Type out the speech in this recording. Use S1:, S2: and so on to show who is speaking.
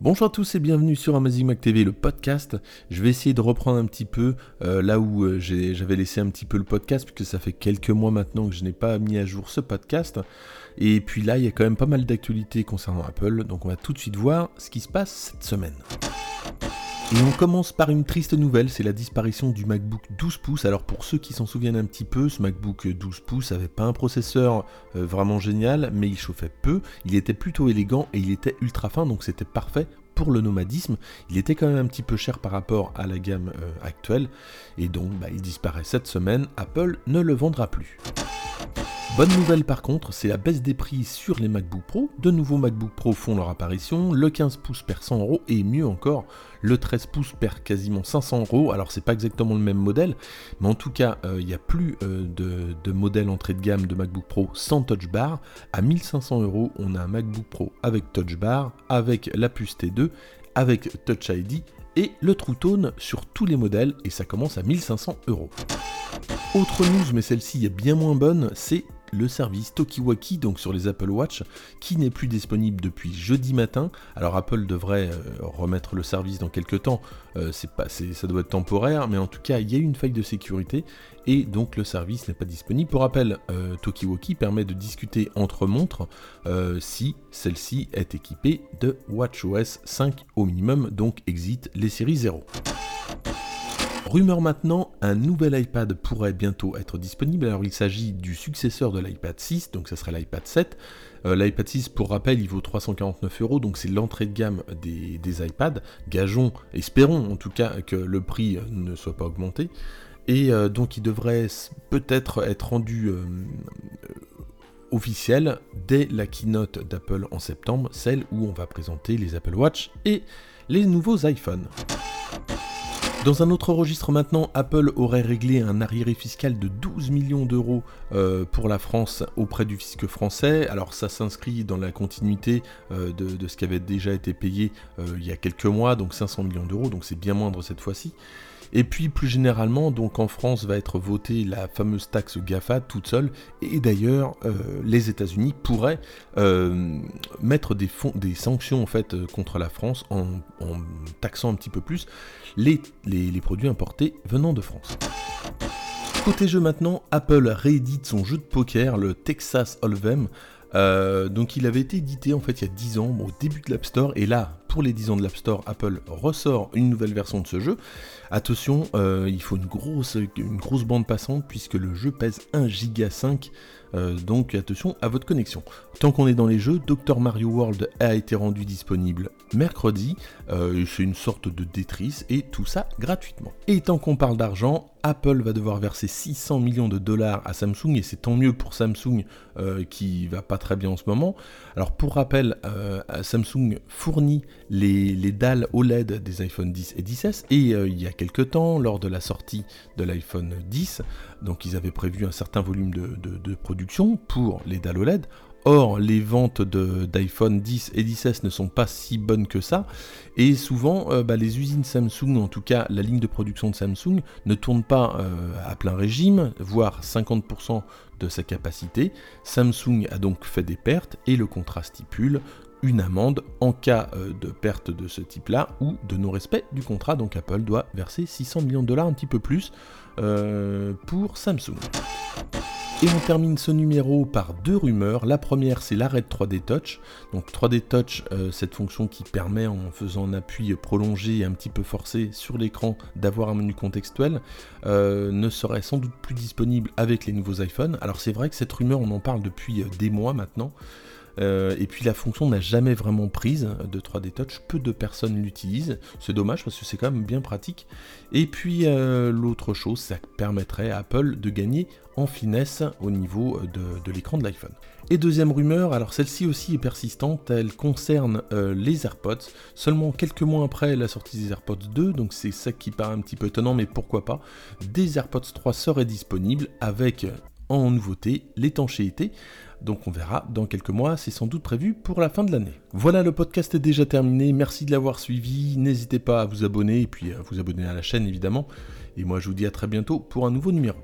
S1: Bonjour à tous et bienvenue sur Amazing Mac TV, le podcast. Je vais essayer de reprendre un petit peu euh, là où euh, j'avais laissé un petit peu le podcast, puisque ça fait quelques mois maintenant que je n'ai pas mis à jour ce podcast. Et puis là, il y a quand même pas mal d'actualités concernant Apple, donc on va tout de suite voir ce qui se passe cette semaine. Et on commence par une triste nouvelle, c'est la disparition du MacBook 12 pouces. Alors pour ceux qui s'en souviennent un petit peu, ce MacBook 12 pouces avait pas un processeur euh, vraiment génial, mais il chauffait peu, il était plutôt élégant et il était ultra fin, donc c'était parfait pour le nomadisme. Il était quand même un petit peu cher par rapport à la gamme euh, actuelle, et donc bah, il disparaît cette semaine, Apple ne le vendra plus. Bonne nouvelle par contre, c'est la baisse des prix sur les MacBook Pro. De nouveaux MacBook Pro font leur apparition. Le 15 pouces perd 100 euros et mieux encore, le 13 pouces perd quasiment 500 euros. Alors c'est pas exactement le même modèle, mais en tout cas, euh, il n'y a plus euh, de, modèle entrée de gamme de MacBook Pro sans Touch Bar. À 1500 euros, on a un MacBook Pro avec Touch Bar, avec la puce T2, avec Touch ID et le True Tone sur tous les modèles et ça commence à 1500 euros. Autre news, mais celle-ci est bien moins bonne, c'est le service Tokiwaki, donc sur les Apple Watch, qui n'est plus disponible depuis jeudi matin. Alors Apple devrait euh, remettre le service dans quelques temps, euh, c'est pas, ça doit être temporaire, mais en tout cas il y a une faille de sécurité et donc le service n'est pas disponible. Pour rappel, euh, Tokiwaki permet de discuter entre montres si celle-ci est équipée de WatchOS 5 au minimum, donc exit les séries 0. Rumeur maintenant, un nouvel iPad pourrait bientôt être disponible. Alors il s'agit du successeur de l'iPad 6, donc ça serait l'iPad 7. Euh, L'iPad 6, pour rappel, il vaut 349 euros, donc c'est l'entrée de gamme des, iPads. Gageons, espérons en tout cas que le prix euh, ne soit pas augmenté. Et euh, donc il devrait peut-être être rendu officiel dès la keynote d'Apple en septembre, celle où on va présenter les Apple Watch et les nouveaux iPhones. Dans un autre registre maintenant, Apple aurait réglé un arriéré fiscal de 12 millions d'euros euh, pour la France auprès du fisc français. Alors ça s'inscrit dans la continuité euh, de, ce qui avait déjà été payé euh, il y a quelques mois, donc 500 millions d'euros, donc c'est bien moindre cette fois-ci. Et puis plus généralement, donc en France va être votée la fameuse taxe GAFA toute seule. Et d'ailleurs, euh, les États-Unis pourraient euh, mettre des, des, sanctions en fait euh, contre la France en, taxant un petit peu plus les, produits importés venant de France. Côté jeu maintenant, Apple réédite son jeu de poker, le Texas Hold'em. donc il avait été édité en fait il y a 10 ans au début de l'App Store et là pour les 10 ans de l'App Store Apple ressort une nouvelle version de ce jeu Attention, euh, il faut une grosse, une grosse bande passante puisque le jeu pèse 1 giga 5 euh, donc attention à votre connexion. Tant qu'on est dans les jeux, Dr Mario World a été rendu disponible mercredi. Euh, c'est une sorte de détrice et tout ça gratuitement. Et tant qu'on parle d'argent, Apple va devoir verser 600 millions de dollars à Samsung et c'est tant mieux pour Samsung qui va pas très bien en ce moment. Alors pour rappel, Samsung fournit les, les, dalles OLED des iPhone 10 et 10s et il y a quelques temps, lors de la sortie de l'iPhone 10, donc ils avaient prévu un certain volume de, production pour les dalles OLED. Or, les ventes d'iPhone 10 et 10S ne sont pas si bonnes que ça, et souvent, euh, bah, les usines Samsung, en tout cas la ligne de production de Samsung, ne tourne pas euh, à plein régime, voire 50% de sa capacité. Samsung a donc fait des pertes, et le contrat stipule une amende en cas euh, de perte de ce type-là ou de non-respect du contrat. Donc Apple doit verser 600 millions de dollars, un petit peu plus, euh, pour Samsung. Et on termine ce numéro par deux rumeurs. La première, c'est l'arrêt de 3D Touch. Donc 3D Touch, euh, cette fonction qui permet en faisant un appui prolongé et un petit peu forcé sur l'écran d'avoir un menu contextuel, ne serait sans doute plus disponible avec les nouveaux iPhones. Alors c'est vrai que cette rumeur, on en parle depuis des mois maintenant. Euh, et puis la fonction n'a jamais vraiment prise de 3D Touch, peu de personnes l'utilisent, c'est dommage parce que c'est quand même bien pratique. Et puis euh, l'autre chose, ça permettrait à Apple de gagner en finesse au niveau de, l'écran de l'iPhone. Et deuxième rumeur, alors celle-ci aussi est persistante, elle concerne euh, les AirPods, seulement quelques mois après la sortie des AirPods 2, donc c'est ça qui paraît un petit peu étonnant, mais pourquoi pas, des AirPods 3 seraient disponibles avec en nouveauté l'étanchéité. Donc on verra dans quelques mois, c'est sans doute prévu pour la fin de l'année. Voilà, le podcast est déjà terminé, merci de l'avoir suivi, n'hésitez pas à vous abonner et puis à vous abonner à la chaîne évidemment. Et moi je vous dis à très bientôt pour un nouveau numéro.